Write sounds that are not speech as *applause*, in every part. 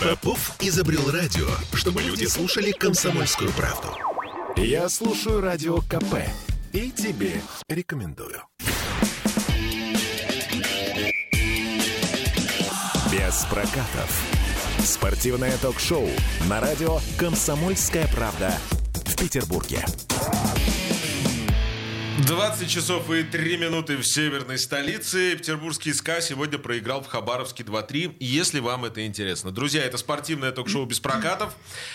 Попов изобрел радио, чтобы люди слушали комсомольскую правду. Я слушаю радио КП и тебе рекомендую. Без прокатов. Спортивное ток-шоу на радио «Комсомольская правда» в Петербурге. 20 часов и 3 минуты в северной столице. Петербургский СКА сегодня проиграл в Хабаровске 2-3, если вам это интересно. Друзья, это спортивное ток-шоу без прокатов.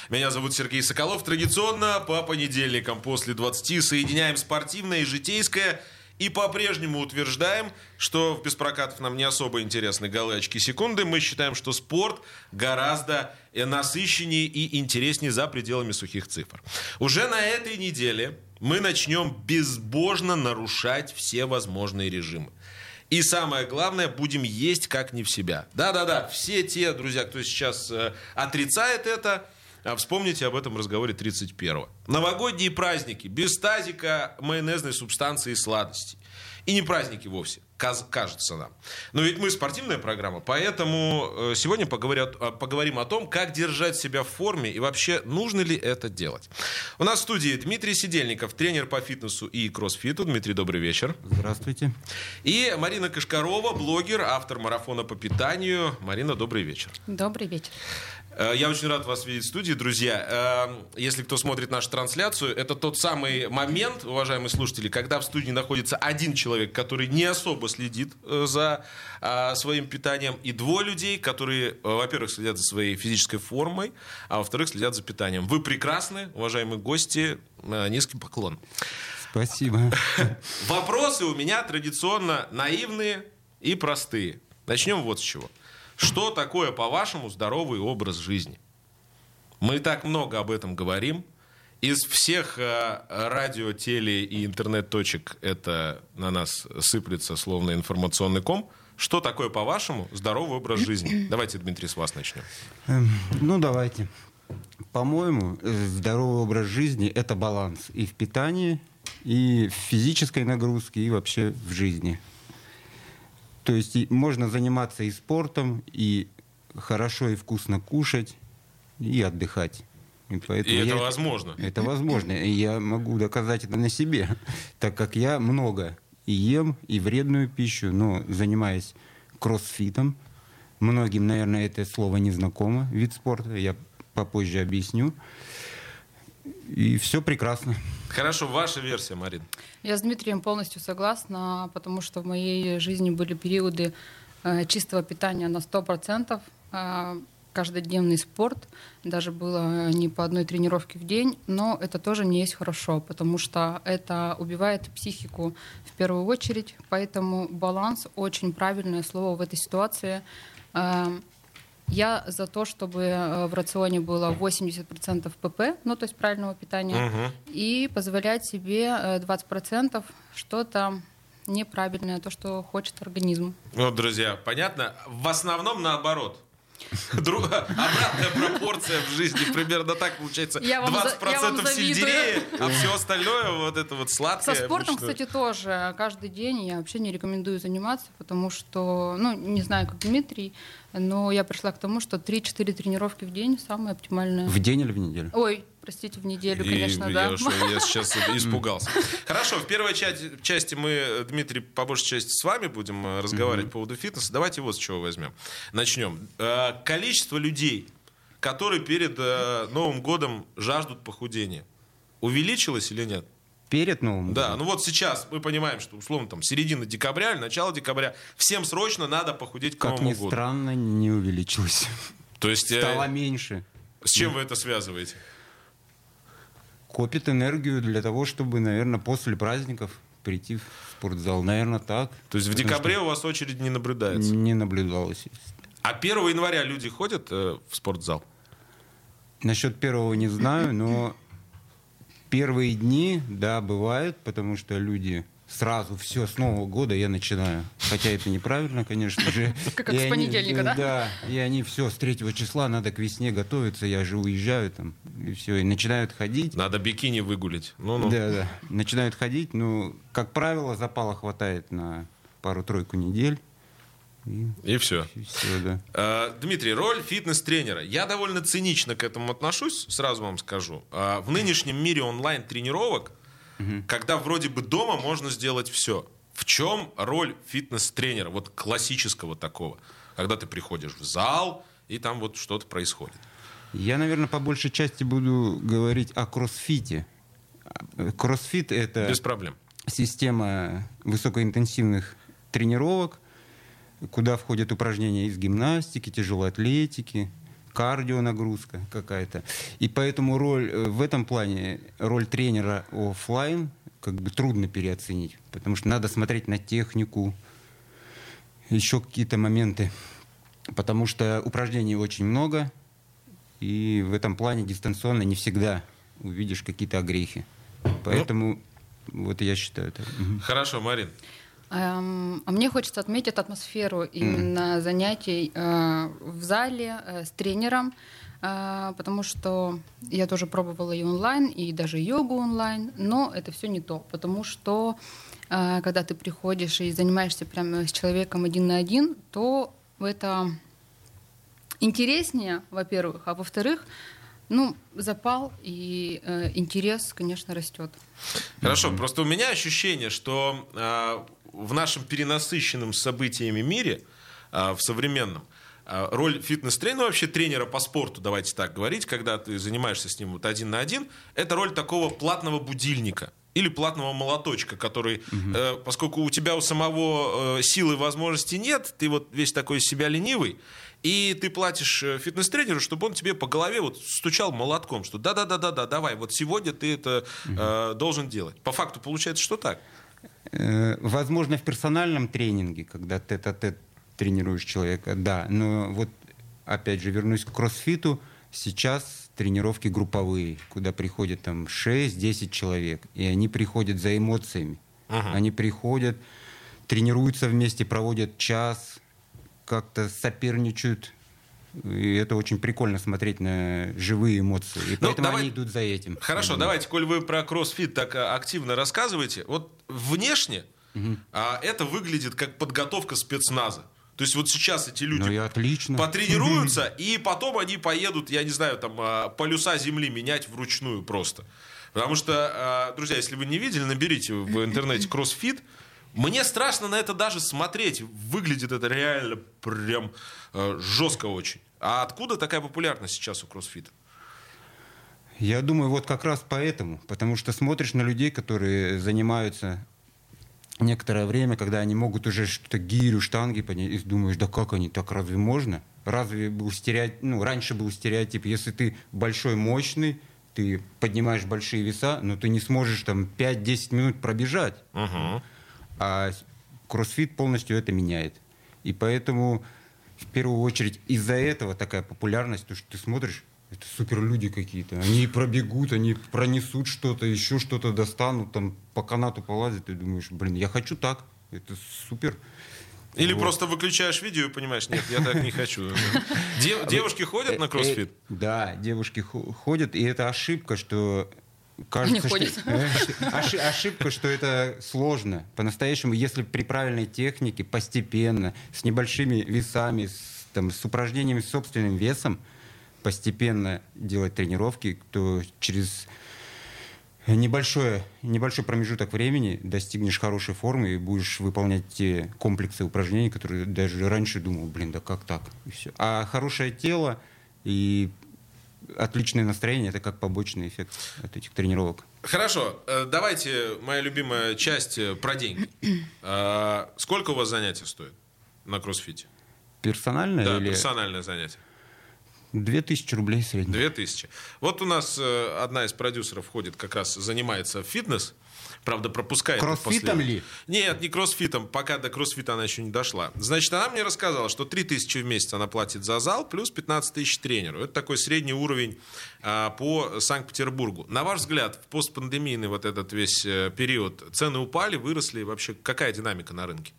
Меня зовут Сергей Соколов. Традиционно по понедельникам после 20 соединяем спортивное и житейское – и по-прежнему утверждаем, что в беспрокатов нам не особо интересны голы, очки, секунды. Мы считаем, что спорт гораздо насыщеннее и интереснее за пределами сухих цифр. Уже на этой неделе мы начнем безбожно нарушать все возможные режимы. И самое главное, будем есть как не в себя. Да-да-да, все те, друзья, кто сейчас э, отрицает это, а вспомните об этом разговоре 31-го. Новогодние праздники без тазика майонезной субстанции и сладостей. И не праздники вовсе, кажется нам. Но ведь мы спортивная программа, поэтому э, сегодня поговорят, поговорим о том, как держать себя в форме и вообще нужно ли это делать. У нас в студии Дмитрий Сидельников, тренер по фитнесу и кроссфиту. Дмитрий, добрый вечер. Здравствуйте. И Марина Кашкарова, блогер, автор марафона по питанию. Марина, добрый вечер. Добрый вечер. Э, я очень рад вас видеть в студии, друзья. Эм, если кто смотрит нашу трансляцию, это тот самый момент, уважаемые слушатели, когда в студии находится один человек, который не особо следит э, за а, своим питанием, и двое людей, которые, э, во-первых, следят за своей физической формой, а во-вторых, следят за питанием. Вы прекрасны, уважаемые гости. Низкий поклон. Спасибо. Вопросы у меня традиционно наивные и простые. Начнем вот с чего. Что такое, по-вашему, здоровый образ жизни? Мы так много об этом говорим. Из всех э, радио, теле и интернет-точек это на нас сыплется словно информационный ком. Что такое, по-вашему, здоровый образ жизни? *clears throat* Давайте, Дмитрий, с вас начнем. Эм, ну, давайте. По-моему, э, здоровый образ жизни – это баланс и в питании, и в физической нагрузке, и вообще в жизни. То есть можно заниматься и спортом, и хорошо и вкусно кушать, и отдыхать. И, и это возможно. Это возможно. И я могу доказать это на себе, *laughs* так как я много и ем, и вредную пищу, но занимаясь кроссфитом. Многим, наверное, это слово не знакомо, вид спорта. Я попозже объясню. И все прекрасно. Хорошо, ваша версия, Марин. Я с Дмитрием полностью согласна, потому что в моей жизни были периоды э, чистого питания на 100%, э, каждодневный спорт, даже было не по одной тренировке в день, но это тоже не есть хорошо, потому что это убивает психику в первую очередь, поэтому баланс очень правильное слово в этой ситуации. Я за то, чтобы э, в рационе было 80% ПП, ну то есть правильного питания, угу. и позволять себе 20% э, что-то неправильное, то, что хочет организм. Вот, друзья, понятно? В основном наоборот. Друга, обратная пропорция в жизни примерно так получается. Я 20% за, сельдерея, а все остальное вот это вот сладкое. Со спортом, обычно. кстати, тоже каждый день я вообще не рекомендую заниматься, потому что, ну, не знаю, как Дмитрий, но я пришла к тому, что 3-4 тренировки в день самое оптимальное. В день или в неделю? Ой, простите, в неделю, и конечно, да. Я, я сейчас *laughs* испугался. Хорошо, в первой части, части мы, Дмитрий, по большей части с вами будем э, разговаривать по поводу фитнеса. Давайте вот с чего возьмем. Начнем. Э, количество людей, которые перед э, Новым годом жаждут похудения, увеличилось или нет? перед Новым годом. Да, ну вот сейчас мы понимаем, что условно там середина декабря или начало декабря, всем срочно надо похудеть к как Новому ни году. странно, не увеличилось. То есть... Стало меньше. С чем вы это связываете? Копит энергию для того, чтобы, наверное, после праздников прийти в спортзал. Наверное, так. То есть в декабре у вас очередь не наблюдается? Не наблюдалось. А 1 января люди ходят э, в спортзал? Насчет первого не знаю, но первые дни, да, бывает, потому что люди сразу все с Нового года я начинаю. Хотя это неправильно, конечно же. *laughs* Как с понедельника, да? Да, и они все с третьего числа, надо к весне готовиться, я же уезжаю там, и все, и начинают ходить. Надо бикини выгулить. Ну -ну. Да, да. Начинают ходить, ну, как правило, запала хватает на пару-тройку недель. И, и все. И все да. а, Дмитрий, роль фитнес-тренера. Я довольно цинично к этому отношусь, сразу вам скажу. А, в нынешнем мире онлайн-тренировок, угу. когда вроде бы дома можно сделать все, в чем роль фитнес-тренера, вот классического такого, когда ты приходишь в зал, и там вот что-то происходит? Я, наверное, по большей части буду говорить о кроссфите. Кроссфит — это... Без проблем. Система высокоинтенсивных тренировок, куда входят упражнения из гимнастики, тяжелой атлетики, кардио нагрузка какая-то. И поэтому роль э, в этом плане, роль тренера офлайн как бы трудно переоценить, потому что надо смотреть на технику, еще какие-то моменты, потому что упражнений очень много, и в этом плане дистанционно не всегда увидишь какие-то огрехи. Поэтому ну, вот я считаю это. Хорошо, Марин. Эм, а мне хочется отметить атмосферу именно mm. занятий э, в зале э, с тренером, э, потому что я тоже пробовала и онлайн, и даже йогу онлайн, но это все не то, потому что когда ты приходишь и занимаешься прямо с человеком один на один, то это интереснее, во-первых, а во-вторых, ну, запал и э, интерес, конечно, растет. Хорошо, mm-hmm. просто у меня ощущение, что э, в нашем перенасыщенном событиями мире, э, в современном, э, роль фитнес-тренера, ну, вообще тренера по спорту, давайте так говорить, когда ты занимаешься с ним вот один на один, это роль такого платного будильника или платного молоточка, который, угу. э, поскольку у тебя у самого э, силы и возможностей нет, ты вот весь такой из себя ленивый, и ты платишь э, фитнес-тренеру, чтобы он тебе по голове вот стучал молотком, что да-да-да-да-да, давай, вот сегодня ты это э, должен делать. По факту получается, что так. Э, возможно, в персональном тренинге, когда это тренируешь человека, да. Но вот, опять же, вернусь к кроссфиту, сейчас тренировки групповые, куда приходят там 6-10 человек, и они приходят за эмоциями. Ага. Они приходят, тренируются вместе, проводят час, как-то соперничают. И это очень прикольно смотреть на живые эмоции. И ну, поэтому давай... они идут за этим. Хорошо, давайте, коль вы про кроссфит так а, активно рассказываете, вот внешне угу. а, это выглядит как подготовка спецназа. То есть вот сейчас эти люди ну, отлично. потренируются, *laughs* и потом они поедут, я не знаю, там а, полюса земли менять вручную просто. Потому что, а, друзья, если вы не видели, наберите в интернете кроссфит. Мне страшно на это даже смотреть. Выглядит это реально прям э, жестко очень. А откуда такая популярность сейчас у кроссфита? Я думаю, вот как раз поэтому. Потому что смотришь на людей, которые занимаются некоторое время, когда они могут уже что-то гирю, штанги поднять, и думаешь, да как они, так разве можно? Разве был стереотип, ну, раньше был стереотип, если ты большой, мощный, ты поднимаешь большие веса, но ты не сможешь там 5-10 минут пробежать. Uh-huh. А кроссфит полностью это меняет. И поэтому в первую очередь из-за этого такая популярность, то что ты смотришь, это супер люди какие-то. Они пробегут, они пронесут что-то, еще что-то достанут, там по канату полазят, и думаешь, блин, я хочу так. Это супер. Или вот. просто выключаешь видео и понимаешь, нет, я так не хочу. *laughs* Девушки ходят на кроссфит? Э, да, девушки ходят, и это ошибка, что Кажется, Что, ошиб, ошибка, что это сложно. По-настоящему, если при правильной технике, постепенно, с небольшими весами, с, там, с упражнениями с собственным весом, постепенно делать тренировки, то через небольшой, небольшой промежуток времени достигнешь хорошей формы и будешь выполнять те комплексы упражнений, которые даже раньше думал, блин, да как так? И все. А хорошее тело и отличное настроение это как побочный эффект от этих тренировок. Хорошо, э, давайте моя любимая часть э, про деньги. *clears throat* А, сколько у вас занятий стоит на кроссфите? Персональное да, или... персональное занятие. Две тысячи рублей средний. Две тысячи. Вот у нас э, одна из продюсеров ходит, как раз занимается фитнес. Правда, пропускает. Кроссфитом ли? Нет, не кроссфитом. Пока до кроссфита она еще не дошла. Значит, она мне рассказала, что 3 тысячи в месяц она платит за зал, плюс 15 тысяч тренеру. Это такой средний уровень а, по Санкт-Петербургу. На ваш взгляд, в постпандемийный вот этот весь э, период цены упали, выросли? Вообще, какая динамика на рынке?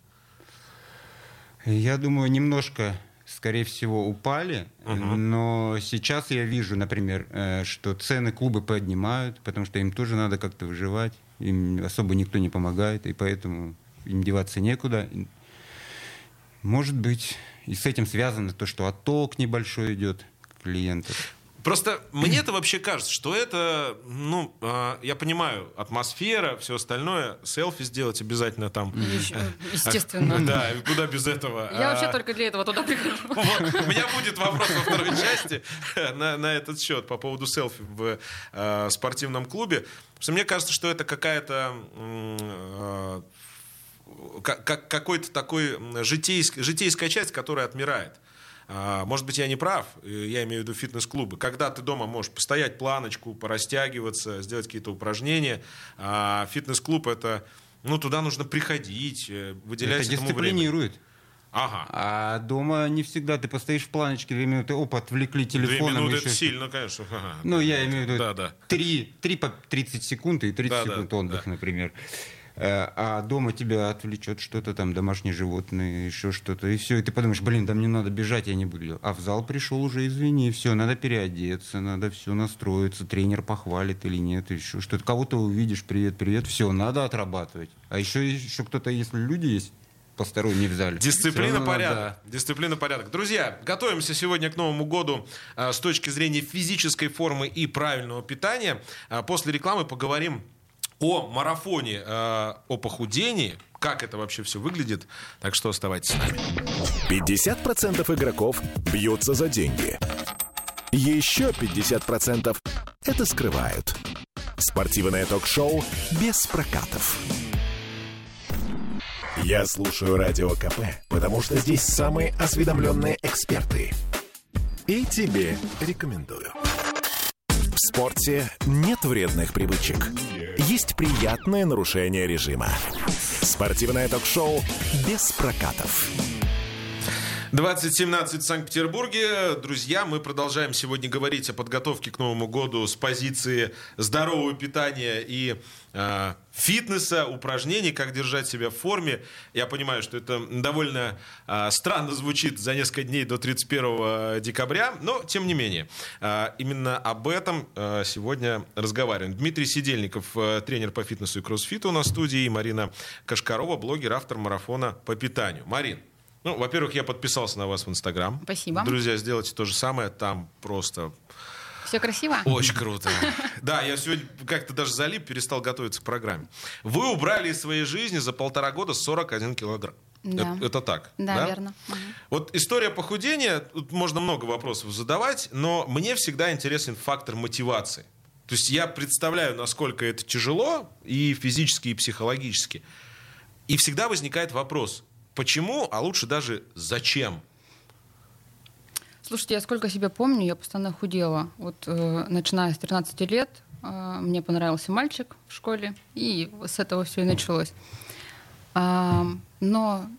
Я думаю, немножко скорее всего, упали. Uh-huh. Но сейчас я вижу, например, э, что цены клубы поднимают, потому что им тоже надо как-то выживать им особо никто не помогает, и поэтому им деваться некуда. Может быть, и с этим связано то, что отток небольшой идет клиентов. Просто мне-то вообще кажется, что это, ну, э, я понимаю, атмосфера, все остальное, селфи сделать обязательно там. Естественно. Да, куда без этого. Я вообще только для этого туда прихожу. *laughs* У меня будет вопрос во второй части на, на этот счет по поводу селфи в э, спортивном клубе. Потому что мне кажется, что это какая-то э, как, какой-то такой житейск, житейская часть, которая отмирает. А, может быть, я не прав, я имею в виду фитнес-клубы. Когда ты дома можешь постоять планочку, порастягиваться, сделать какие-то упражнения, а фитнес-клуб это, ну, туда нужно приходить, э, выделять это дисциплинирует. Время. Ага. А дома не всегда ты постоишь в планочке, две минуты, оп, отвлекли телефоном. Две минуты это сильно, конечно. Ага. *laughs* Ну, я имею в виду да, да. 3, 3 по 30 секунд и 30 да, секунд да, отдых, да. например. Э, а дома тебя отвлечет что-то там, домашние животные, еще что-то, и все, и ты подумаешь, блин, да мне надо бежать, я не буду. А в зал пришел уже, извини, все, надо переодеться, надо все настроиться, тренер похвалит или нет, еще что-то. Кого-то увидишь, привет, привет, все, надо отрабатывать. А еще, еще кто-то, если люди есть, посторонний в зале. Дисциплина, порядок. Да. Дисциплина, порядок. Друзья, готовимся сегодня к Новому году а, с точки зрения физической формы и правильного питания. А, после рекламы поговорим о марафоне, э, о похудении, как это вообще все выглядит. Так что оставайтесь с нами. 50% игроков бьются за деньги. Еще 50% это скрывают. Спортивное ток-шоу без прокатов. Я слушаю Радио КП, потому что здесь самые осведомленные эксперты. И тебе рекомендую. В спорте нет вредных привычек есть приятное нарушение режима. Спортивное ток-шоу без прокатов. 2017 в Санкт-Петербурге. Друзья, мы продолжаем сегодня говорить о подготовке к Новому году с позиции здорового питания и э, фитнеса, упражнений, как держать себя в форме. Я понимаю, что это довольно э, странно звучит за несколько дней до 31 декабря, но тем не менее, э, именно об этом э, сегодня разговариваем. Дмитрий Сидельников, э, тренер по фитнесу и кроссфиту у нас в студии, и Марина Кашкарова, блогер, автор марафона по питанию. Марин, ну, во-первых, я подписался на вас в Инстаграм. Спасибо. Друзья, сделайте то же самое. Там просто все красиво? Очень круто. *laughs* Да, я сегодня как-то даже залип, перестал готовиться к программе. Вы убрали из своей жизни за полтора года 41 килограмм. Да. Это, это так. Да, да? верно. Вот история похудения, тут можно много вопросов задавать, но мне всегда интересен фактор мотивации. То есть я представляю, насколько это тяжело и физически, и психологически. И всегда возникает вопрос, Почему, а лучше даже зачем? Слушайте, я сколько себя помню, я постоянно худела. Вот э, начиная с 13 лет э, мне понравился мальчик в школе, и с этого все и началось. А, но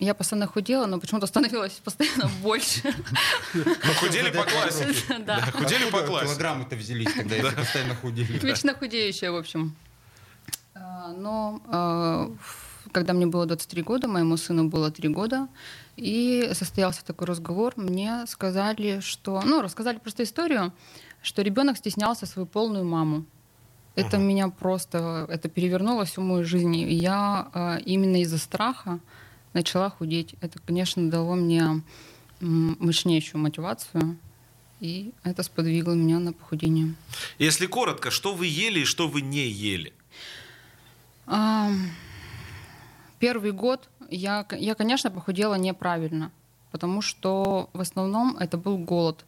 я постоянно худела, но почему-то становилось *laughs* постоянно больше. Ну, худели по классе. Да. Худели по классе. Килограммы-то взялись, когда если постоянно худели. Вечно худеющая, в общем. А, но э, когда мне было 23 года, моему сыну было 3 года, и состоялся такой разговор. Мне сказали, что... Ну, рассказали просто историю, что ребенок стеснялся свою полную маму. Это uh-huh. меня просто... Это перевернуло всю мою жизнь. И я э, именно из-за страха начала худеть. Это, конечно, дало мне мощнейшую мотивацию. И это сподвигло меня на похудение. Если коротко, что вы ели и что вы не ели? Первый год я, я, конечно, похудела неправильно, потому что в основном это был голод.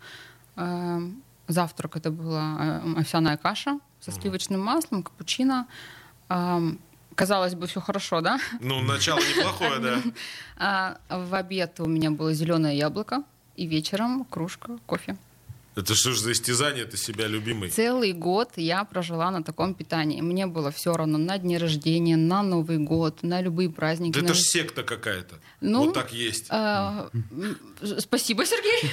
Эм, завтрак это была э, овсяная каша со сливочным маслом, капучино. Эм, казалось бы, все хорошо, да? Ну, начало неплохое, да. *laughs* А в обед у меня было зеленое яблоко, и вечером кружка кофе. Это что ж за истязание ты себя любимый? Целый год я прожила на таком питании. Мне было все равно на дни рождения, на Новый год, на любые праздники. Да на... это же секта какая-то. Ну, вот так есть. А, спасибо, Сергей.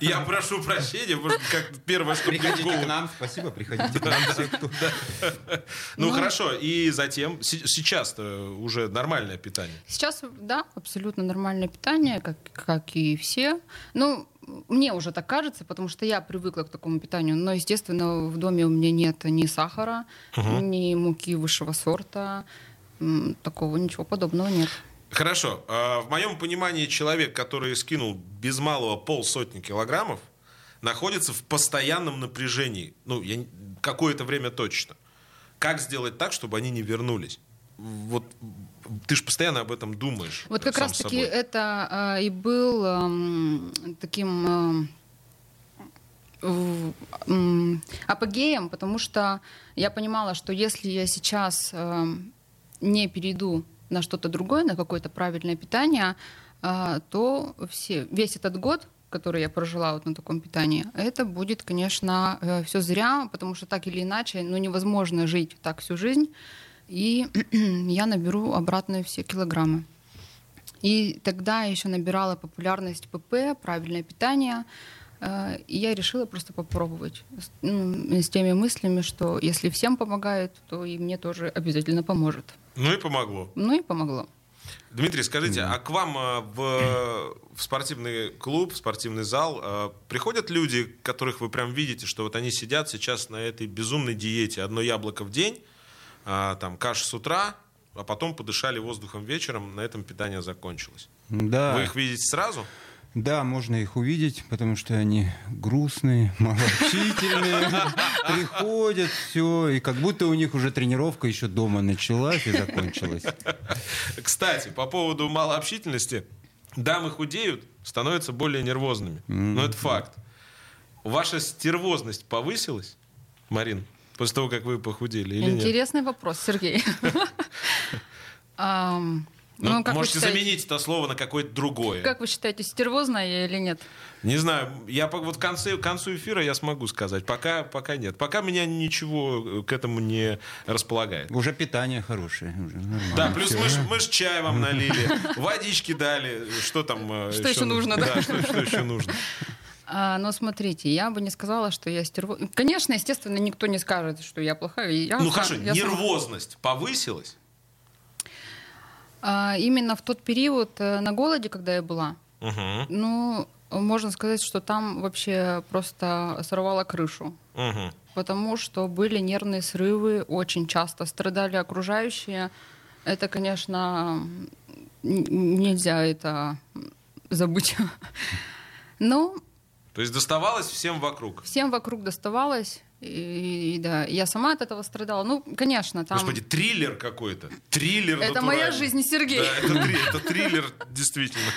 *laughs* Я прошу прощения, может, как первое, что Приходите к нам, спасибо, приходите к нам *laughs* Ну, хорошо, и затем, сейчас уже нормальное питание? Сейчас, да, абсолютно нормальное питание, как и все. Ну, мне уже так кажется, потому что я привыкла к такому питанию. Но, естественно, в доме у меня нет ни сахара, угу. ни муки высшего сорта. Такого ничего подобного нет. Хорошо. А, В моем понимании человек, который скинул без малого полсотни килограммов, находится в постоянном напряжении. Ну, я какое-то время точно. Как сделать так, чтобы они не вернулись? Вот ты же постоянно об этом думаешь. Вот как сам раз таки собой. это а, и был ам, таким в- м, апогеем, потому что я понимала, что если я сейчас ам, не перейду на что-то другое, на какое-то правильное питание, а, то все, весь этот год, который я прожила вот на таком питании, это будет, конечно, все зря, потому что так или иначе, ну, невозможно жить так всю жизнь, и *clears throat* я наберу обратно все килограммы. И тогда я еще набирала популярность ПП, правильное питание. э, И я решила просто попробовать с, ну, с теми мыслями, что если всем помогает, то и мне тоже обязательно поможет. Ну и помогло. Ну и помогло. Дмитрий, скажите, а к вам э, в, в спортивный клуб, в спортивный зал э, приходят люди, которых вы прям видите, что вот они сидят сейчас на этой безумной диете, одно яблоко в день, а, там каша с утра, а потом подышали воздухом вечером, на этом питание закончилось. Да, Вы их видите сразу? да, можно их увидеть, потому что они грустные, *laughs* малообщительные, приходят, все, и как будто у них уже тренировка еще дома началась и закончилась. Кстати, по поводу малообщительности, дамы худеют, становятся более нервозными. Но это факт. Ваша стервозность повысилась, Марин, после того, как вы похудели или нет? Интересный вопрос, Сергей. *laughs* Ну, ну, можете считаете- заменить это слово на какое-то другое. Как вы считаете, стервозная я или нет? Не знаю, я по- вот к концу, к концу эфира я смогу сказать. Пока, пока нет. Пока меня ничего э, к этому не располагает. Уже питание хорошее. Уже нормально. Да, плюс Всё. мы, ж- мы ж *laughs* чай вам налили, водички дали. Что там? э, Что еще нужно, да? Что еще нужно? А, но смотрите, я бы не сказала, что я стерво... Конечно, естественно, никто не скажет, что я плохая. Я Ну сам- хорошо, я нервозность повысилась? А, именно в тот период э, на голоде, когда я была, Угу, ну, можно сказать, что там вообще просто сорвало крышу. угу. Потому что были нервные срывы, очень часто страдали окружающие. Это, конечно, нельзя это забыть. *laughs* Но То есть доставалось всем вокруг. всем вокруг доставалось. И, и да, я сама от этого страдала. Ну, конечно, там... Господи, триллер какой-то. Триллер Это моя жизнь, Сергей. Да, это, три- *laughs* это триллер, действительно.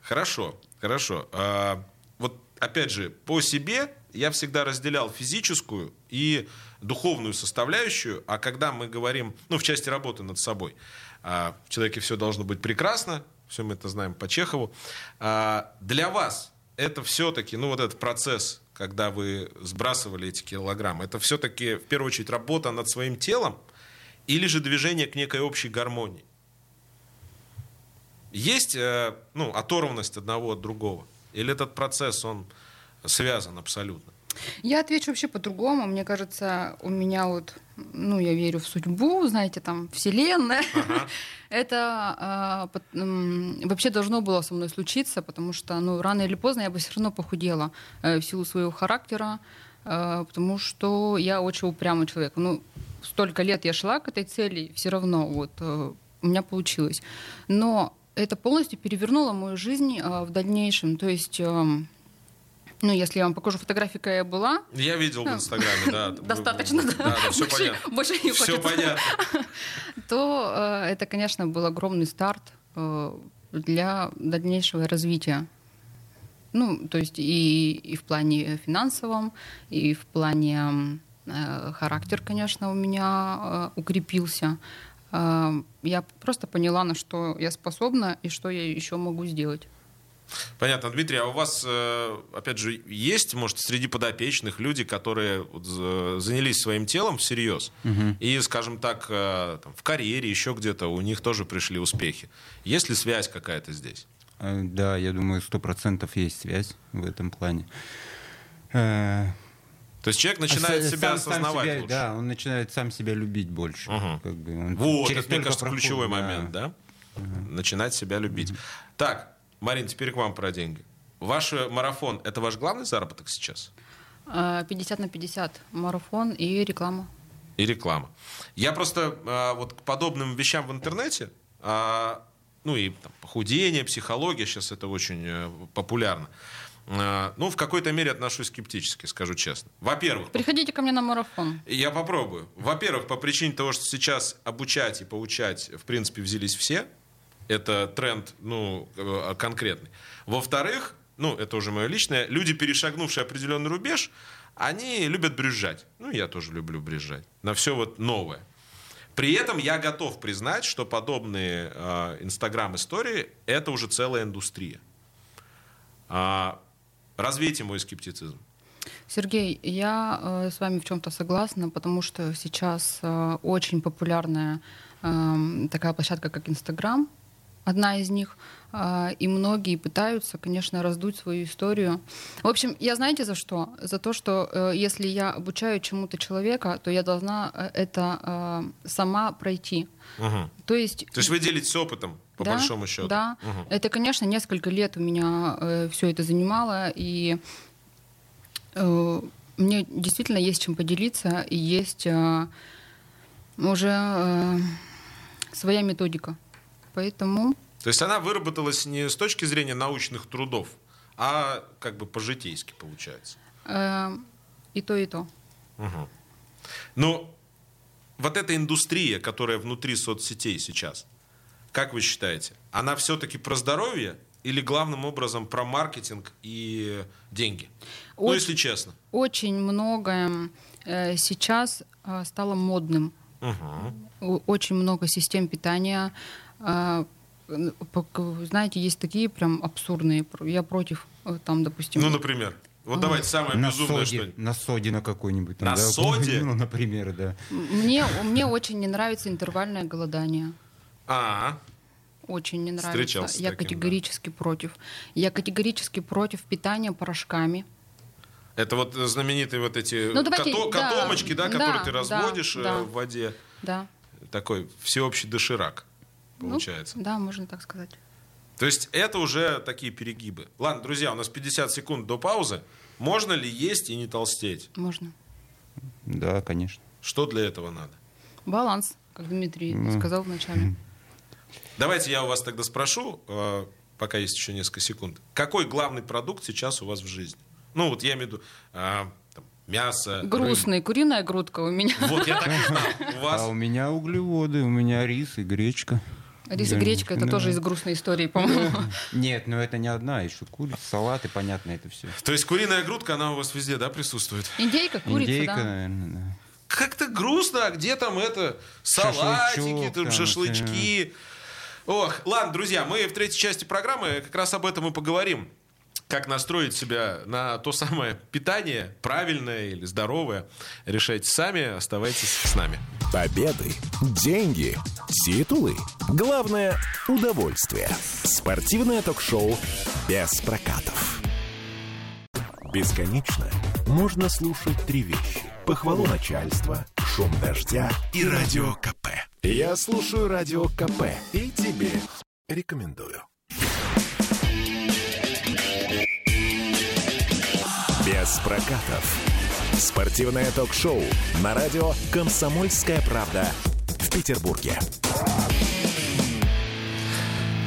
Хорошо, хорошо. А, вот опять же, по себе я всегда разделял физическую и духовную составляющую, а когда мы говорим, ну, в части работы над собой, а, в человеке все должно быть прекрасно, все мы это знаем по Чехову. А, для вас это все-таки, ну, вот этот процесс, когда вы сбрасывали эти килограммы, это все-таки в первую очередь работа над своим телом или же движение к некой общей гармонии? Есть э, ну, оторванность одного от другого? Или этот процесс, он связан абсолютно? Я отвечу вообще по-другому. Мне кажется, у меня вот, ну, я верю в судьбу, знаете, там, вселенная. *laughs* Это а, пот- м, вообще должно было со мной случиться, потому что, ну, рано или поздно я бы все равно похудела э, в силу своего характера, э, потому что я очень упрямый человек. Ну, столько лет я шла к этой цели, все равно вот э, у меня получилось. Но это полностью перевернуло мою жизнь э, в дальнейшем. То есть эм, ну, если я вам покажу фотографии, какая я была, Я видел в Инстаграме, да. *laughs* достаточно, да. Все понятно. больше не Все понятно. *laughs* То э, это, конечно, был огромный старт э, для дальнейшего развития. Ну, то есть и, и в плане финансовом, и в плане э, характер, конечно, у меня э, укрепился. Э, я просто поняла, на что я способна и что я еще могу сделать. Понятно, Дмитрий, а у вас, э, опять же, есть, может, среди подопечных люди, которые за- занялись своим телом всерьез, и, скажем так, э, в карьере, еще где-то, у них тоже пришли успехи. Есть ли связь какая-то здесь? Э, Да, я думаю, сто процентов есть связь в этом плане. Э, То есть человек начинает а себя сам- сам осознавать себя- лучше. Да, он начинает сам себя любить больше. Мгм. Как бы он Вот, это, мне кажется, проходит, ключевой да. момент, да? Начинать себя любить. Так, Марин, теперь к вам про деньги. Ваш э, марафон – это ваш главный заработок сейчас? Э, 50 на 50 марафон и реклама. И реклама. Я просто а, вот к подобным вещам в интернете ну и там, похудение, психология, сейчас это очень э, популярно. Э, ну, в какой-то мере отношусь скептически, скажу честно. Во-первых, Приходите ко мне на марафон. я попробую. Во-первых, по причине того, что сейчас обучать и поучать, в принципе, взялись все. Это тренд, ну, э, конкретный. Во-вторых, ну, это уже мое личное, люди, перешагнувшие определенный рубеж, они любят брюзжать. Ну, я тоже люблю брюзжать. На все вот новое. При этом я готов признать, что подобные э, инстаграм-истории — это уже целая индустрия. А, развейте мой скептицизм. Сергей, я э, с вами в чем-то согласна, потому что сейчас э, очень популярная э, такая площадка, как Инстаграм, одна из них, э, и многие пытаются, конечно, раздуть свою историю. В общем, я знаете за что? За то, что э, если я обучаю чему-то человека, то я должна э, это э, сама пройти. Мгм. То есть То есть вы делитесь опытом, по да, большому счету? Да. Мгм. Это, конечно, несколько лет у меня все это занимало, и э, мне действительно есть чем поделиться, и есть э, уже э, своя методика. Поэтому То есть она выработалась не с точки зрения научных трудов, а как бы по-житейски получается. э, и то, и то. Мгм. Но вот эта индустрия, которая внутри соцсетей сейчас, как вы считаете, она все-таки про здоровье или главным образом про маркетинг и деньги? Ну, Очень- если честно. Очень многое э, сейчас э, стало модным. О- Очень много систем питания. Э, пок- Знаете, есть такие прям абсурдные. Я против, э, там, допустим, Ну, например. Вот давайте самое На безумное, соде, что... на соде на какой-нибудь. там, На да, соде? Ну, например, да. Мне, мне очень не нравится интервальное голодание. А, Очень не нравится. Встречался Я таким, да. категорически против. Я категорически против питания порошками. это вот знаменитые вот эти Ну, давайте, кото- да, котомочки, да, да, которые ты да, разводишь э, да. в воде. Да. Такой всеобщий доширак Ну, получается. да, можно так сказать. То есть это уже такие перегибы. Ладно, друзья, у нас 50 секунд до паузы. Можно ли есть и не толстеть? Можно. Да, конечно. Что для этого надо? Баланс, как Дмитрий сказал вначале. *laughs* Давайте я у вас тогда спрошу, э, пока есть еще несколько секунд. Какой главный продукт сейчас у вас в жизни? Ну, вот я имею в виду э, там, мясо. рыба. Грустный, куриная грудка у меня. Вот, я так и знал. *laughs* У вас А у меня углеводы, у меня рис и гречка. Рис и гречка это тоже из грустной истории, по-моему. Нет, ну это не одна, еще курица, салаты, понятно, это все. То есть куриная грудка, она у вас везде, да, присутствует? Индейка, курица, Индейка, да. наверное, да. Как-то грустно, а где там это? Салатики, Шашлычок там, там, шашлычки. Ох, ладно, друзья, мы в третьей части программы как раз об этом и поговорим. Как настроить себя на то самое питание, правильное или здоровое, решайте сами, оставайтесь с нами. Победы, деньги, титулы. Главное – удовольствие. Спортивное ток-шоу без прокатов. Бесконечно можно слушать три вещи. Похвалу начальства, шум дождя и радио КП. Я слушаю радио КП и тебе рекомендую. Без прокатов. Спортивное ток-шоу на радио «Комсомольская правда» в Петербурге.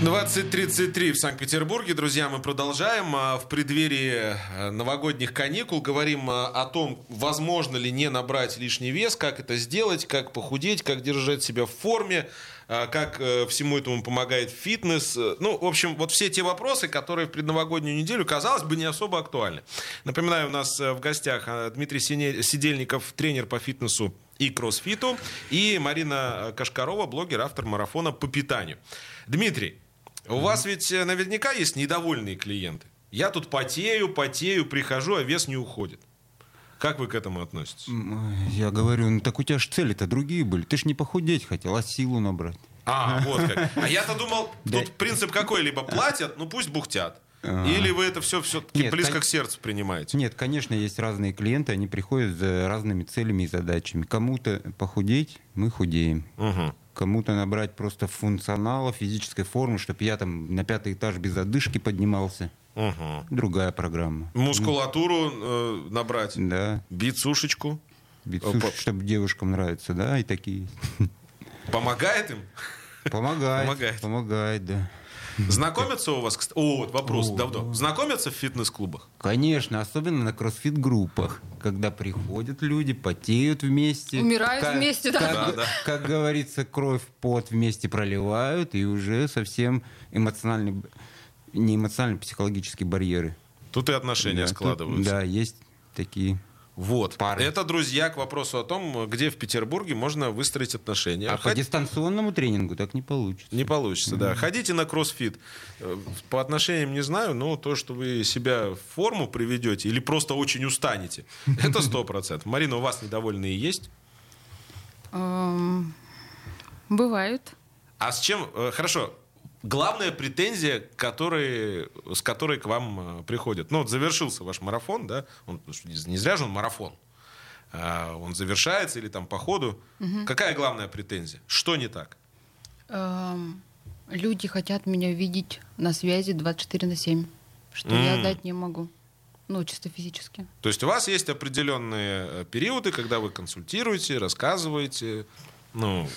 20.33 в Санкт-Петербурге. Друзья, мы продолжаем. А, В преддверии э, новогодних каникул говорим а, о том, возможно ли не набрать лишний вес, как это сделать, как похудеть, как держать себя в форме, а, как э, всему этому помогает фитнес. Э, Ну, в общем, вот все те вопросы, которые в предновогоднюю неделю, казалось бы, не особо актуальны. Напоминаю, у нас э, в гостях а, Дмитрий Сидельников, тренер по фитнесу и кроссфиту, и Марина Кашкарова, блогер, автор марафона по питанию. Дмитрий, у вас ведь наверняка есть недовольные клиенты. Я тут потею, потею, прихожу, а вес не уходит. Как вы к этому относитесь? М, Я говорю, ну так у тебя же цели-то другие были. Ты ж не похудеть хотел, а силу набрать. А, *laughs* вот как. А я-то думал, тут принцип какой? Либо платят, ну пусть бухтят. А. Или вы это все все-таки Нет, близко кон- к сердцу принимаете? Нет, конечно, есть разные клиенты, они приходят за разными целями и задачами. Кому-то похудеть, мы худеем. Мгм. Кому-то набрать просто функционала, физической формы, чтобы я там на пятый этаж без одышки поднимался. Мгм. Другая программа. Мускулатуру э, набрать, Да, бицушечку. бицуш, Опа. чтобы девушкам нравится, да, и такие. Помогает им? Помогает. Помогает. Помогает, да. Знакомятся у вас, кстати, о, вот вопрос О, давно. Знакомятся в фитнес-клубах? Конечно, особенно на кроссфит-группах, когда приходят люди, потеют вместе. Умирают вместе, да. Как, Да, да. как говорится, кровь, пот вместе проливают, и уже совсем эмоциональные, не эмоциональные, психологические барьеры. Тут и отношения Да, тут- складываются. да, есть такие. Вот. Пары. Это, друзья, к вопросу о том, где в Петербурге можно выстроить отношения. А по Ход- дистанционному тренингу так не получится. Не получится, да. Ходите на кроссфит. Э, По отношениям не знаю, но то, что вы себя в форму приведете или просто очень устанете, *laughs* это сто процентов. Марина, у вас недовольные есть? Эм, Бывает. А с чем? э, Хорошо. Главная претензия, который, с которой к вам э, приходят. Ну, вот завершился ваш марафон, да? Он, ну, не зря же он марафон. А, Он завершается или там по ходу. Какая главная претензия? Что не так? Эм, Люди хотят меня видеть на связи 24 на 7, что я М. дать не могу. Ну, чисто физически. То есть у вас есть определенные э, периоды, когда вы консультируете, рассказываете, ну,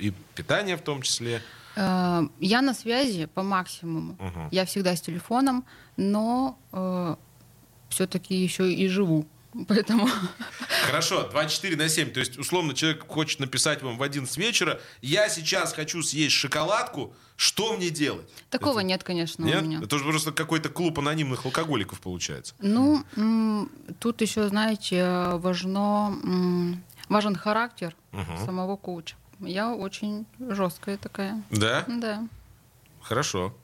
и питание в том числе. Э, Я на связи по максимуму. Мгм. Я всегда с телефоном, но все-таки еще и живу. *laughs* Поэтому Хорошо, 24 на 7. То есть, условно, человек хочет написать вам в 11 вечера, я сейчас хочу съесть шоколадку, что мне делать? такого Это- нет, конечно, Нет? у меня. Это же просто какой-то клуб анонимных алкоголиков получается. Ну, тут еще, знаете, важно, важен характер самого коуча. Я очень жесткая такая. Да? Да. Хорошо.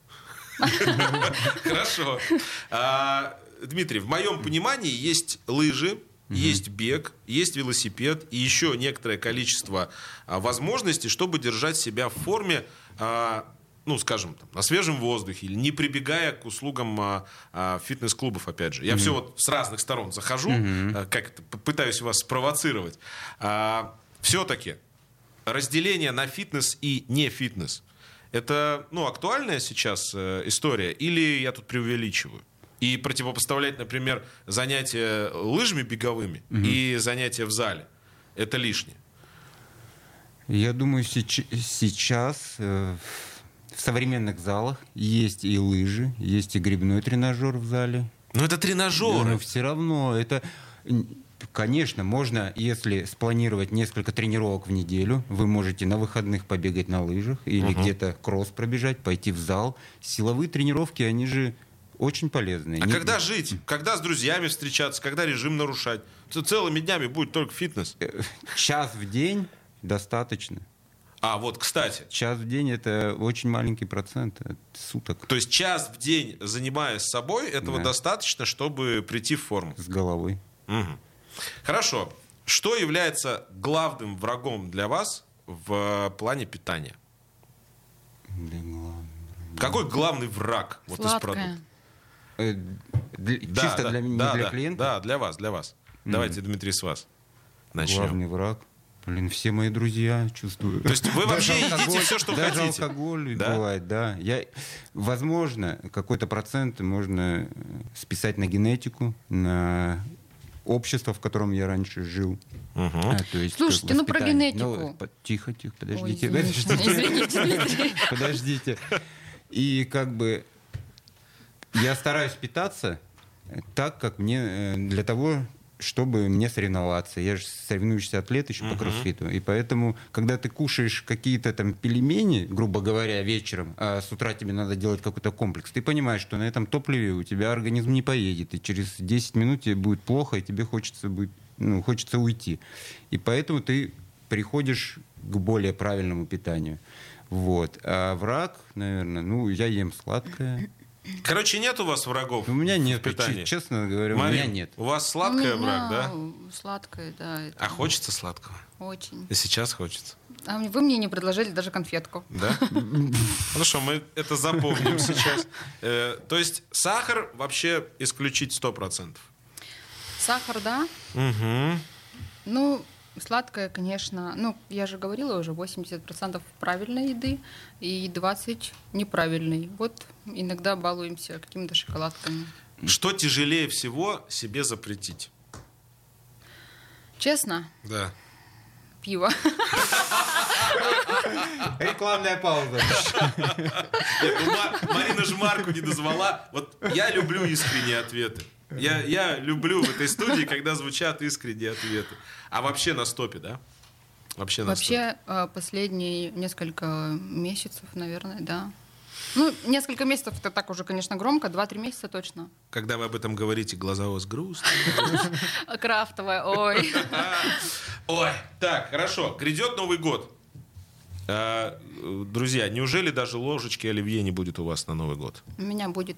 *laughs* Хорошо. А, Дмитрий, в моем понимании есть лыжи, есть бег, есть велосипед и еще некоторое количество а, возможностей, чтобы держать себя в форме, а, ну, скажем, там, на свежем воздухе или не прибегая к услугам а, а, фитнес-клубов, опять же. Я все вот с разных сторон захожу, а, как пытаюсь вас спровоцировать. все-таки разделение на фитнес и не фитнес это ну, актуальная сейчас э, история или я тут преувеличиваю? И противопоставлять, например, занятия лыжами беговыми и занятия в зале. Это лишнее. Я думаю, сеч- сейчас э, в современных залах есть и лыжи, есть и грибной тренажер в зале. Но это тренажеры. Но все равно это, конечно, можно, если спланировать несколько тренировок в неделю, вы можете на выходных побегать на лыжах или где-то кросс пробежать, пойти в зал. Силовые тренировки, они же очень полезные. А Не- когда жить? Когда с друзьями встречаться? Когда режим нарушать? Целыми днями будет только фитнес. э, Час в день достаточно. А, вот, кстати. Час в день это очень маленький процент от суток То есть час в день занимаясь собой, этого Да. достаточно, чтобы прийти в форму. с головой. Мгм. Хорошо. Что является главным врагом для вас в плане питания? Какой главный враг вот из продуктов? Э, Да, чисто да, для, не да, для да, клиента. Да, для вас, для вас. Давайте, Дмитрий, с вас начнем. Главный враг. Блин, все мои друзья чувствую. То есть вы вообще едите все, что даже хотите? алкоголь Да? бывает, да. Я, возможно, какой-то процент можно э, списать на генетику, на общество, в котором я раньше жил. Мгм. А, то есть Слушайте, ну, про воспитание. генетику. Ну, по- тихо, тихо, Ой, подождите. извините, извините, Дмитрий. *laughs* Подождите. И как бы я стараюсь питаться так, как мне э, для того, чтобы мне соревноваться. Я же соревнующийся атлет еще по кроссфиту. И поэтому, когда ты кушаешь какие-то там пельмени, грубо говоря, вечером, а с утра тебе надо делать какой-то комплекс, ты понимаешь, что на этом топливе у тебя организм не поедет. И через 10 минут тебе будет плохо, и тебе хочется, будет, ну, хочется уйти. И поэтому ты приходишь к более правильному питанию. Вот. А враг, наверное, ну, я ем сладкое. Короче, нет у вас врагов У меня в нет, питании? че- честно говоря, у Марин, меня нет. У вас сладкое У меня враг, да? Сладкое, да. это А хочется сладкого? Очень. И сейчас хочется. А вы мне не предложили даже конфетку. Да? Хорошо, мы это запомним сейчас. Э, То есть сахар вообще исключить 100%. Сахар, да. Угу. Ну, сладкое, конечно. Ну, я же говорила уже, 80% правильной еды и 20% неправильной. Вот иногда балуемся какими-то шоколадками. Что тяжелее всего себе запретить? Честно, Да. пиво. Рекламная пауза. Ну, Ма- Марина же Марку не дозвала. Вот я люблю искренние ответы. Я, я люблю в этой студии, когда звучат искренние ответы. А вообще на стопе, да? Вообще на стопе. Вообще, э, последние несколько месяцев, наверное, да. Ну, несколько месяцев это так уже, конечно, громко, два-три месяца точно. Когда вы об этом говорите, глаза у вас грустные. *laughs* Крафтовая, ой. *laughs* Ой, так, хорошо. Грядет Новый год. А, Друзья, неужели даже ложечки оливье не будет у вас на Новый год? У меня будет.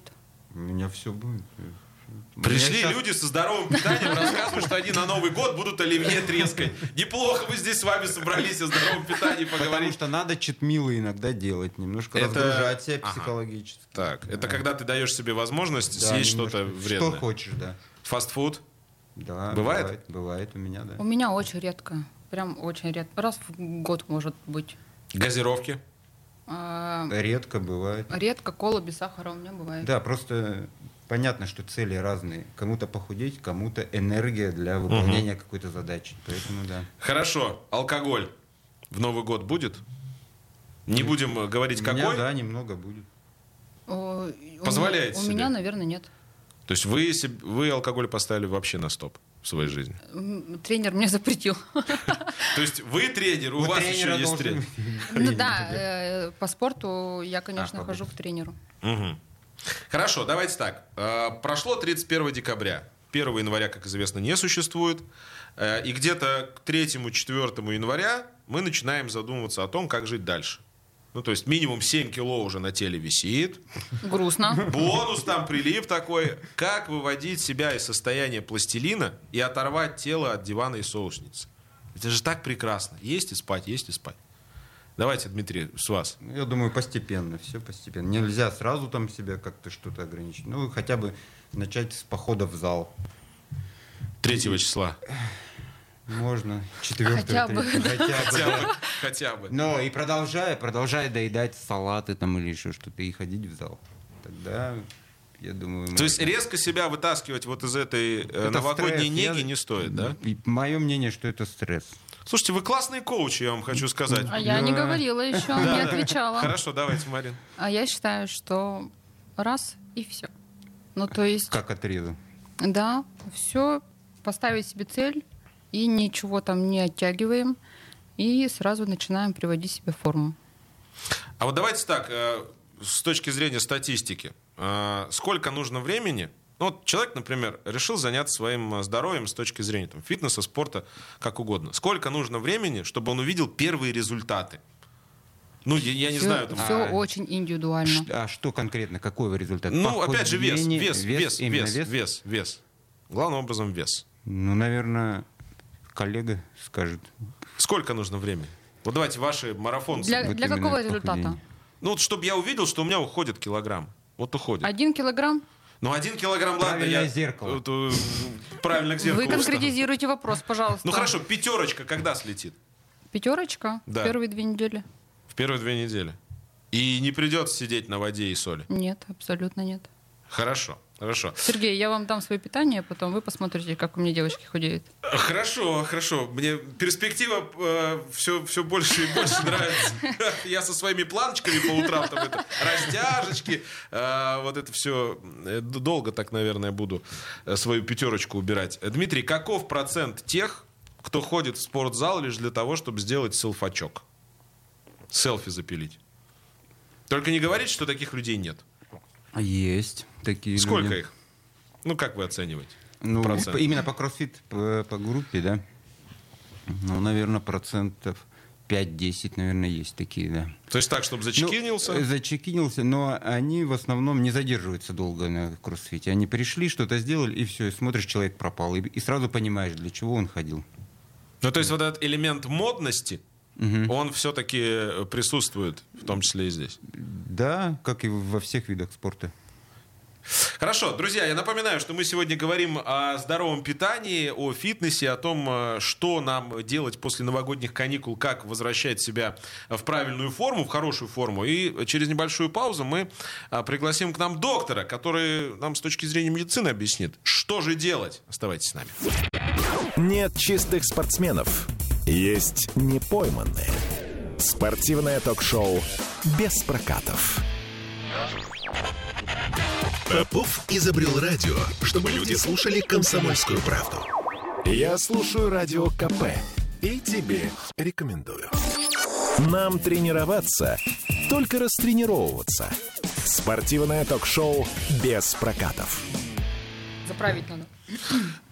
У меня все будет. Пришли щас- люди со здоровым питанием, рассказывают, что они на Новый год будут оливье трескать. Неплохо вы здесь с вами собрались о здоровом питании Потому поговорить. что надо читмилы иногда делать, немножко Это- разгружать себя Ага. психологически. Так, это когда ты даешь себе возможность Да, съесть немножко. что-то вредное. Что хочешь, да. Фастфуд? Да, Бывает? бывает? Бывает у меня, да. У меня очень редко. Прям очень редко. Раз в год может быть. Газировки? А, Редко бывает. Редко кола без сахара у меня бывает. Да, просто понятно, что цели разные. Кому-то похудеть, кому-то энергия для выполнения какой-то задачи. Поэтому да. Хорошо. Алкоголь в Новый год будет? Не будем э, говорить У меня, какой. да, немного будет. О, у Позволяете меня- У себе? меня, наверное, нет. То есть вы, вы алкоголь поставили вообще на стоп в своей жизни? Тренер мне запретил. То есть вы тренер, у У вас еще есть тренер. Ну да, э, по спорту я, конечно, А, хожу к тренеру. Хорошо, давайте так. Э, Прошло 31 декабря. 1 января, как известно, не существует. Э, И где-то к 3-4 января мы начинаем задумываться о том, как жить дальше. Ну, то есть минимум 7 кило уже на теле висит. Грустно. Бонус там прилип такой. Как выводить себя из состояния пластилина и оторвать тело от дивана и соусницы? Это же так прекрасно. Есть и спать, есть и спать. Давайте, Дмитрий, с вас. Ну, Я думаю, постепенно, все постепенно. Нельзя сразу там себя как-то что-то ограничить. Ну, хотя бы начать с похода в зал. 3 числа. Можно. Четвертого, Хотя бы, третьего, хотя бы. Хотя бы. Хотя бы. Но и продолжая, продолжая доедать салаты там или еще что-то и ходить в зал. Тогда, я думаю... То есть резко себя вытаскивать вот из этой э, Это новогодней стресс. неги Я- не стоит, да? Мое мнение, что это стресс. Слушайте, вы классные коучи, я вам хочу сказать. А я не говорила еще, не отвечала. Хорошо, давайте, Марин. А я считаю, что раз и все. Ну, то есть, Как отрезу. да, все, поставить себе цель и ничего там не оттягиваем, и сразу начинаем приводить себя в форму. А вот давайте так, э, с точки зрения статистики, э, сколько нужно времени? Ну, вот человек, например, решил заняться своим э, здоровьем с точки зрения там, фитнеса, спорта, как угодно. Сколько нужно времени, чтобы он увидел первые результаты? Ну, я, я не все, знаю. там, А, очень индивидуально. Ш- А что конкретно? Какой вы результат? ну, опять же, вес, Похудение, вес, вес, именно вес, вес, вес. Главным образом вес. Ну, наверное, коллега скажет. Сколько нужно времени? Вот давайте ваши марафонцы. Для, вот для какого результата? похудение. Ну, вот чтобы я увидел, что у меня уходит килограмм. Вот уходит. Один килограмм? Ну, один килограмм, ладно, Правильное я... зеркало. Э, Правильно к зеркалу Вы встану. конкретизируете вопрос, пожалуйста. Ну, хорошо, пятерочка когда слетит? Пятерочка? Да. Первые две недели? В первые две недели. И не придется сидеть на воде и соли. Нет, абсолютно нет. Хорошо, хорошо. Сергей, я вам дам свое питание, потом вы посмотрите, как у меня девочки худеют. Хорошо, хорошо. Мне перспектива все, все больше и больше нравится. *laughs* Я со своими планочками по утрам, там это, растяжечки, э, вот это все. Долго так, наверное, буду э, свою пятерочку убирать. Э, Дмитрий, каков процент тех, кто ходит в спортзал лишь для того, чтобы сделать селфачок? Селфи запилить. Только не говорите, что таких людей нет. Есть такие Сколько люди. их? Ну, как вы оцениваете? Ну, Процент. именно по кроссфит, по, по группе, да? Ну, наверное, процентов 5-10, наверное, есть такие, да. То есть так, чтобы зачекинился? Ну, зачекинился, но они в основном не задерживаются долго на кроссфите. Они пришли, что-то сделали, и все, и смотришь, человек пропал. И, и сразу понимаешь, для чего он ходил. Ну, то есть вот этот элемент модности, он все-таки присутствует, в том числе и здесь. Да, как и во всех видах спорта. Хорошо, друзья, я напоминаю, что мы сегодня говорим о здоровом питании, о фитнесе, о том, э, что нам делать после новогодних каникул, как возвращать себя в правильную форму, в хорошую форму. И через небольшую паузу мы а, пригласим к нам доктора, который нам с точки зрения медицины объяснит, что же делать. Оставайтесь с нами. Нет чистых спортсменов. Есть непойманные. Спортивное ток-шоу «Без прокатов». Попов изобрел радио, чтобы люди слушали комсомольскую правду. Я слушаю радио КП и тебе рекомендую. Нам тренироваться, только растренировываться. Спортивное ток-шоу «Без прокатов». Заправить надо.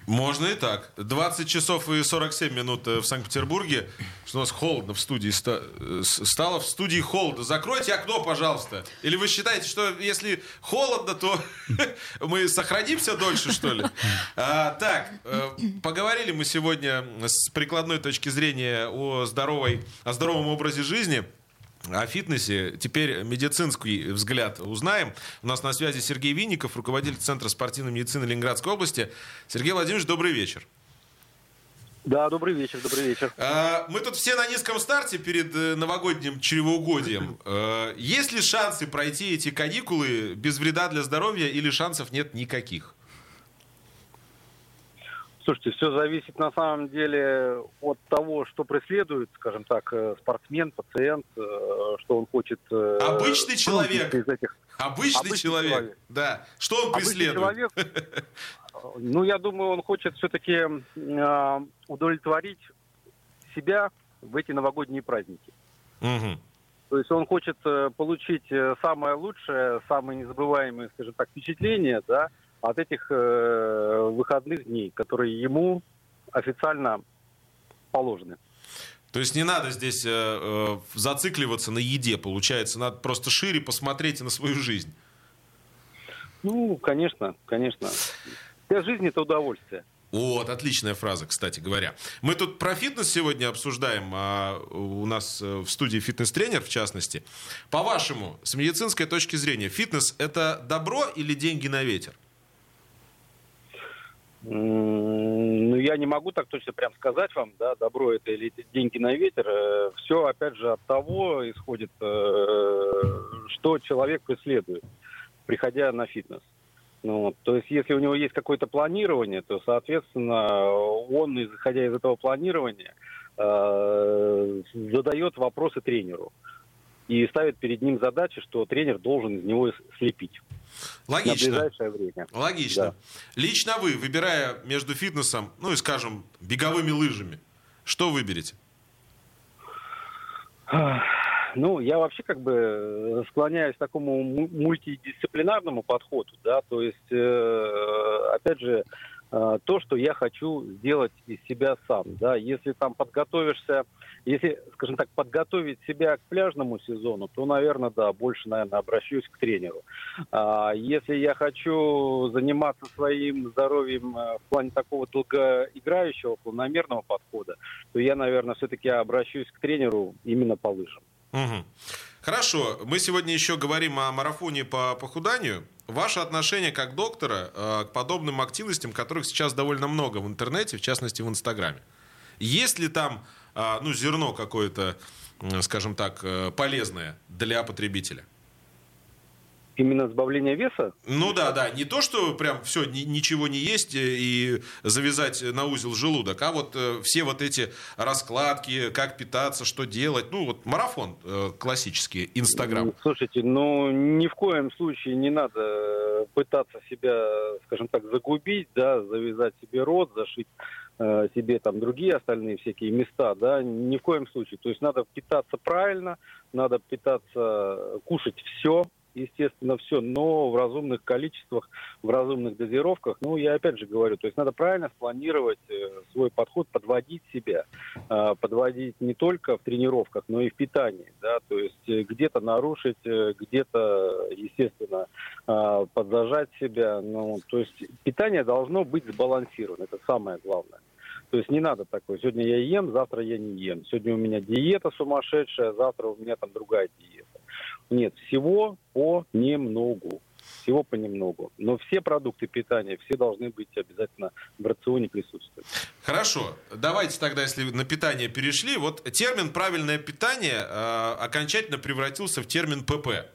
Можно и так. 20 часов и 47 минут э, в Санкт-Петербурге. Что у нас холодно в студии э, стало. В студии холодно. Закройте окно, пожалуйста. Или вы считаете, что если холодно, то *laughs* мы сохранимся дольше, что ли? А, так, э, поговорили мы сегодня с прикладной точки зрения о, здоровой, о здоровом образе жизни. О фитнесе теперь медицинский взгляд узнаем. У нас на связи Сергей Винников, руководитель Центра спортивной медицины Ленинградской области. Сергей Владимирович, добрый вечер. Да, добрый вечер, добрый вечер. А, Мы тут все на низком старте перед э, новогодним чревоугодием. Э, Есть ли шансы пройти эти каникулы без вреда для здоровья или шансов нет никаких? Слушайте, все зависит на самом деле от того, что преследует, скажем так, э, спортсмен, пациент, э, что он хочет. э, Обычный человек. Из этих. Обычный, Обычный человек. человек. Да. Что он Обычный преследует? человек, *laughs* ну, я думаю, он хочет все-таки удовлетворить себя в эти новогодние праздники. Мгм. То есть он хочет получить самое лучшее, самые незабываемые, скажем так, впечатления, да, от этих э, выходных дней, которые ему официально положены. То есть не надо здесь э, э, зацикливаться на еде, получается. Надо просто шире посмотреть на свою жизнь. Ну, конечно, конечно. Вся жизнь это удовольствие. Вот, отличная фраза, кстати говоря. Мы тут про фитнес сегодня обсуждаем, а у нас э, в студии фитнес-тренер, в частности. По-вашему, с медицинской точки зрения, фитнес – это добро или деньги на ветер? Ну, я не могу так точно прям сказать вам, да, добро это или деньги на ветер. Все, опять же, от того исходит, э, что человек преследует, приходя на фитнес. Ну, то есть, если у него есть какое-то планирование, то, соответственно, он, исходя из этого планирования, э, задает вопросы тренеру и ставит перед ним задачи, что тренер должен из него слепить на Логично. ближайшее время. Логично. Да. Лично вы, выбирая между фитнесом, ну и, скажем, беговыми лыжами, что выберете? Ну, я вообще как бы э, склоняюсь к такому му- мультидисциплинарному подходу, да, то есть, э, опять же, то, что я хочу сделать из себя сам, да, если там подготовишься, если, скажем так, подготовить себя к пляжному сезону, то, наверное, да, больше, наверное, обращусь к тренеру. А если я хочу заниматься своим здоровьем э, в плане такого долгоиграющего, планомерного подхода, то я, наверное, все-таки обращусь к тренеру именно по лыжам. Мгм. Хорошо, мы сегодня еще говорим о марафоне по похуданию. Ваше отношение как доктора э, к подобным активностям, которых сейчас довольно много в интернете, в частности в Инстаграме. Есть ли там э, ну, зерно какое-то, скажем так, э, полезное для потребителя? Именно сбавление веса? Ну да, да, не то, что прям все, ничего не есть э, и завязать на узел желудок, а вот э, все вот эти раскладки, как питаться, что делать, ну вот марафон э, классический, Инстаграм. М, Слушайте, ну ни в коем случае не надо пытаться себя, скажем так, загубить, да, завязать себе рот, зашить э, себе там другие остальные всякие места, да, ни в коем случае. То есть надо питаться правильно, надо питаться, кушать все, естественно, все, но в разумных количествах, в разумных дозировках. Ну, я опять же говорю, то есть надо правильно спланировать э, свой подход, подводить себя, э, подводить не только в тренировках, но и в питании, да, то есть э, где-то нарушить, э, где-то, естественно, э, подзажать себя, ну, то есть питание должно быть сбалансировано, это самое главное. То есть не надо такое, сегодня я ем, завтра я не ем, сегодня у меня диета сумасшедшая, завтра у меня там другая диета. Нет, всего понемногу. Всего понемногу. Но все продукты питания, все должны быть обязательно в рационе присутствовать. Хорошо, давайте тогда, если на питание перешли, вот термин правильное питание э, окончательно превратился в термин ПП.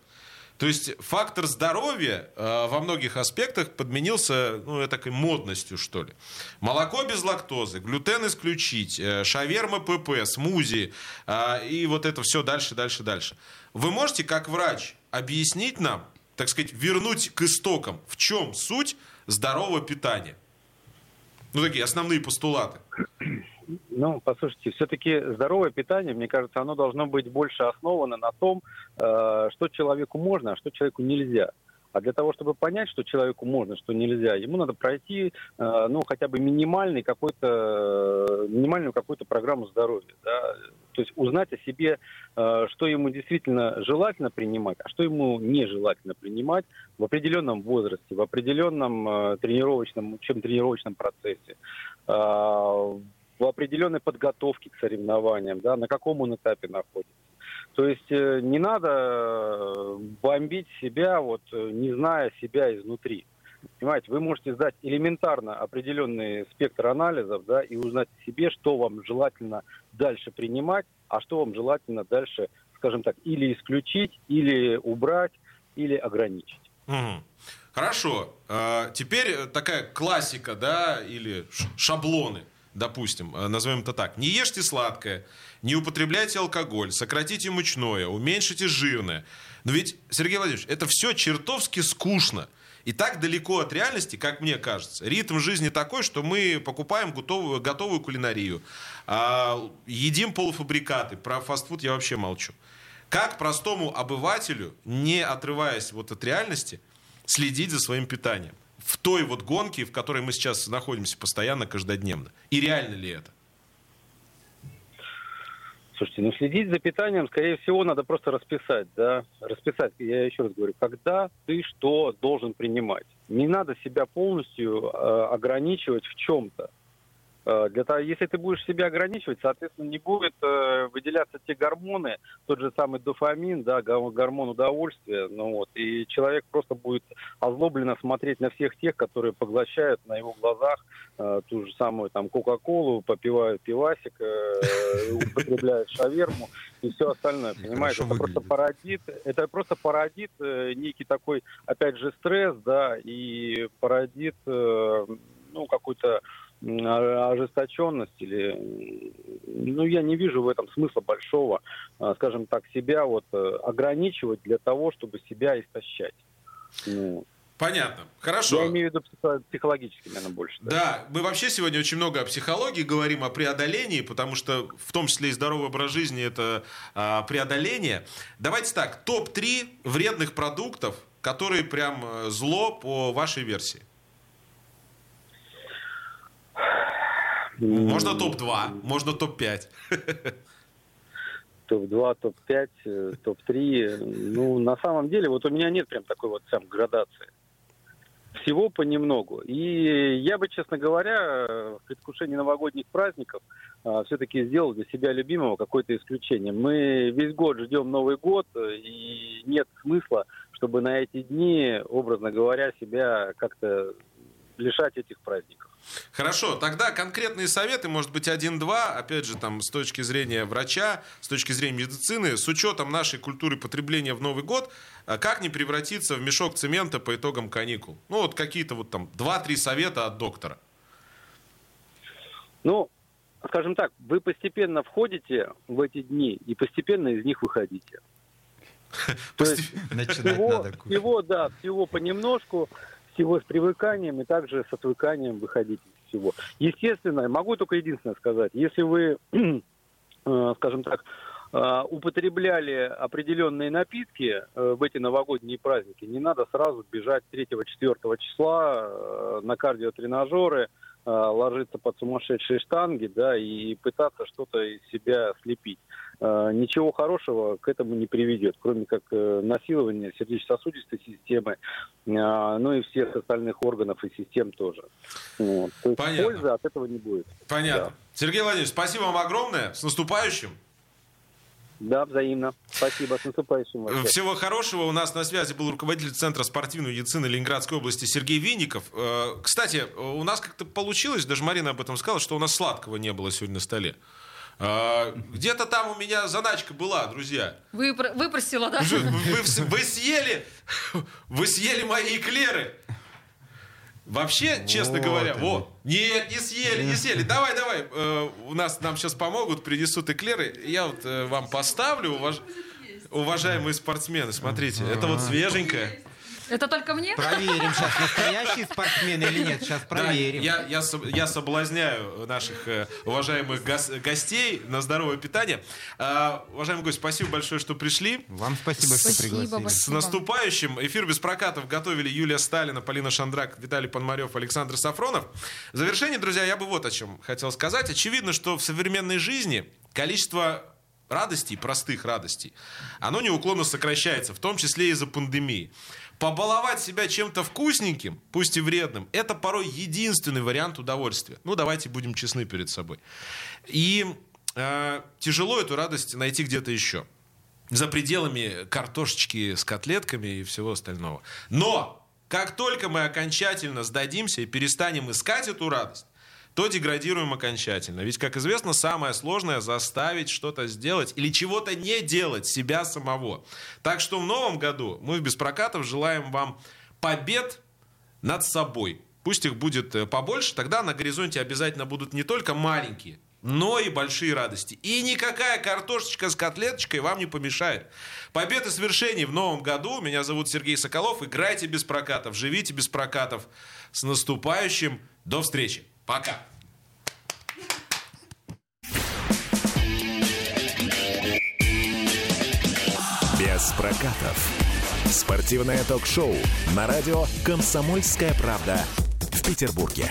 То есть фактор здоровья э, во многих аспектах подменился, ну, такой модностью, что ли. Молоко без лактозы, глютен исключить, э, шаверма ПП, смузи э, и вот это все дальше, дальше, дальше. Вы можете, как врач, объяснить нам, так сказать, вернуть к истокам, в чем суть здорового питания? Ну, такие основные постулаты. Ну, послушайте, все-таки здоровое питание, мне кажется, оно должно быть больше основано на том, э, что человеку можно, а что человеку нельзя. А для того, чтобы понять, что человеку можно, что нельзя, ему надо пройти, э, ну, хотя бы минимальный какой-то, минимальную какую-то программу здоровья. Да? То есть узнать о себе, э, что ему действительно желательно принимать, а что ему нежелательно принимать в определенном возрасте, в определенном тренировочном, учебно-тренировочном процессе в определенной подготовке к соревнованиям, да, на каком он этапе находится. То есть э, не надо э, бомбить себя, вот, э, не зная себя изнутри. Понимаете, вы можете сдать элементарно определенный спектр анализов, да, и узнать себе, что вам желательно дальше принимать, а что вам желательно дальше, скажем так, или исключить, или убрать, или ограничить. Угу. Хорошо. А, теперь такая классика, да, или шаблоны допустим, э, назовем это так, не ешьте сладкое, не употребляйте алкоголь, сократите мучное, уменьшите жирное. Но ведь, Сергей Владимирович, это все чертовски скучно. И так далеко от реальности, как мне кажется. Ритм жизни такой, что мы покупаем готовую, готовую кулинарию, а, едим полуфабрикаты. Про фастфуд я вообще молчу. Как простому обывателю, не отрываясь вот от реальности, следить за своим питанием? В той вот гонке, в которой мы сейчас находимся постоянно, каждодневно? И реально ли это? Слушайте, ну следить за питанием, скорее всего, надо просто расписать, да, расписать, я еще раз говорю, когда ты что должен принимать. Не надо себя полностью э, ограничивать в чем-то. Э, для того, если ты будешь себя ограничивать, соответственно, не будет э, выделяться те гормоны, тот же самый дофамин, да, гормон удовольствия, ну вот, и человек просто будет озлобленно смотреть на всех тех, которые поглощают на его глазах э, ту же самую там Кока-Колу, попивают пивасик, э, *laughs* употребляют шаверму и все остальное, понимаете? Это просто породит, это просто породит э, некий такой, опять же, стресс, да, и породит, э, ну, какой-то ожесточенность или ну я не вижу в этом смысла большого а, скажем так себя вот э, ограничивать для того чтобы себя истощать ну, Понятно. Хорошо. Я имею в виду психологически, наверное, больше. Да. да, мы вообще сегодня очень много о психологии говорим, о преодолении, потому что в том числе и здоровый образ жизни это а, преодоление. Давайте так, топ-3 вредных продуктов, которые прям э, зло по вашей версии. Можно топ-2, можно топ-5. Топ-2, топ-5, топ-3. Ну, на самом деле, вот у меня нет прям такой вот сам градации. Всего понемногу. И я бы, честно говоря, в предвкушении новогодних праздников а, все-таки сделал для себя любимого какое-то исключение. Мы весь год ждем Новый год, и нет смысла, чтобы на эти дни, образно говоря, себя как-то лишать этих праздников. Хорошо, тогда конкретные советы, может быть, один-два, опять же, там, с точки зрения врача, с точки зрения медицины, с учетом нашей культуры потребления в Новый год, а как не превратиться в мешок цемента по итогам каникул? Ну, вот какие-то вот там два-три совета от доктора. Ну, скажем так, вы постепенно входите в эти дни и постепенно из них выходите. *laughs* То есть всего, всего, да, всего понемножку всего с привыканием и также с отвыканием выходить из всего. Естественно, могу только единственное сказать, если вы, *clears throat* э, скажем так, э, употребляли определенные напитки э, в эти новогодние праздники, не надо сразу бежать 3-4 числа на кардиотренажеры, ложиться под сумасшедшие штанги, да, и пытаться что-то из себя слепить. Э, ничего хорошего к этому не приведет, кроме как э, насилования сердечно-сосудистой системы, э, ну и всех остальных органов и систем тоже. Вот. То есть Понятно. пользы от этого не будет. Понятно. Да. Сергей Владимирович, спасибо вам огромное. С наступающим. Да, взаимно. Спасибо, с наступающим. Вообще. Всего хорошего. У нас на связи был руководитель Центра спортивной медицины Ленинградской области Сергей Винников. Кстати, у нас как-то получилось, даже Марина об этом сказала, что у нас сладкого не было сегодня на столе. А, где-то там у меня заначка была, друзья. Вы, выпросила, да? Вы, вы, вы съели, вы съели мои эклеры. Вообще, честно Вот говоря, они. вот. Нет, не съели, не съели. Давай, давай. э, у нас нам сейчас помогут, принесут эклеры. Я вот э, вам поставлю, уваж- уважаемые спортсмены. Смотрите, это вот свеженькое. Это только мне? Проверим сейчас, настоящий спортсмен или нет. Сейчас Да, проверим. я, я, соб- я соблазняю наших э, уважаемых гос- гостей на здоровое питание. А, уважаемый гость, спасибо большое, что пришли. Вам спасибо, что Спасибо пригласили. большое. С наступающим! Эфир без прокатов готовили Юлия Сталина, Полина Шандрак, Виталий Пономарев, Александр Сафронов. В завершение, друзья, я бы вот о чем хотел сказать. Очевидно, что в современной жизни количество радостей, простых радостей, оно неуклонно сокращается, в том числе из-за пандемии. Побаловать себя чем-то вкусненьким, пусть и вредным, это порой единственный вариант удовольствия. Ну, давайте будем честны перед собой. И э, тяжело эту радость найти где-то еще за пределами картошечки с котлетками и всего остального. Но как только мы окончательно сдадимся и перестанем искать эту радость, то деградируем окончательно. Ведь, как известно, самое сложное заставить что-то сделать или чего-то не делать себя самого. Так что в новом году мы в Беспрокатов желаем вам побед над собой. Пусть их будет э, побольше, тогда на горизонте обязательно будут не только маленькие, но и большие радости. И никакая картошечка с котлеточкой вам не помешает. Побед и свершений в новом году. Меня зовут Сергей Соколов. Играйте без прокатов, живите без прокатов. С наступающим. До встречи. Пока. Без прокатов. Спортивное ток-шоу на радио «Комсомольская правда» в Петербурге.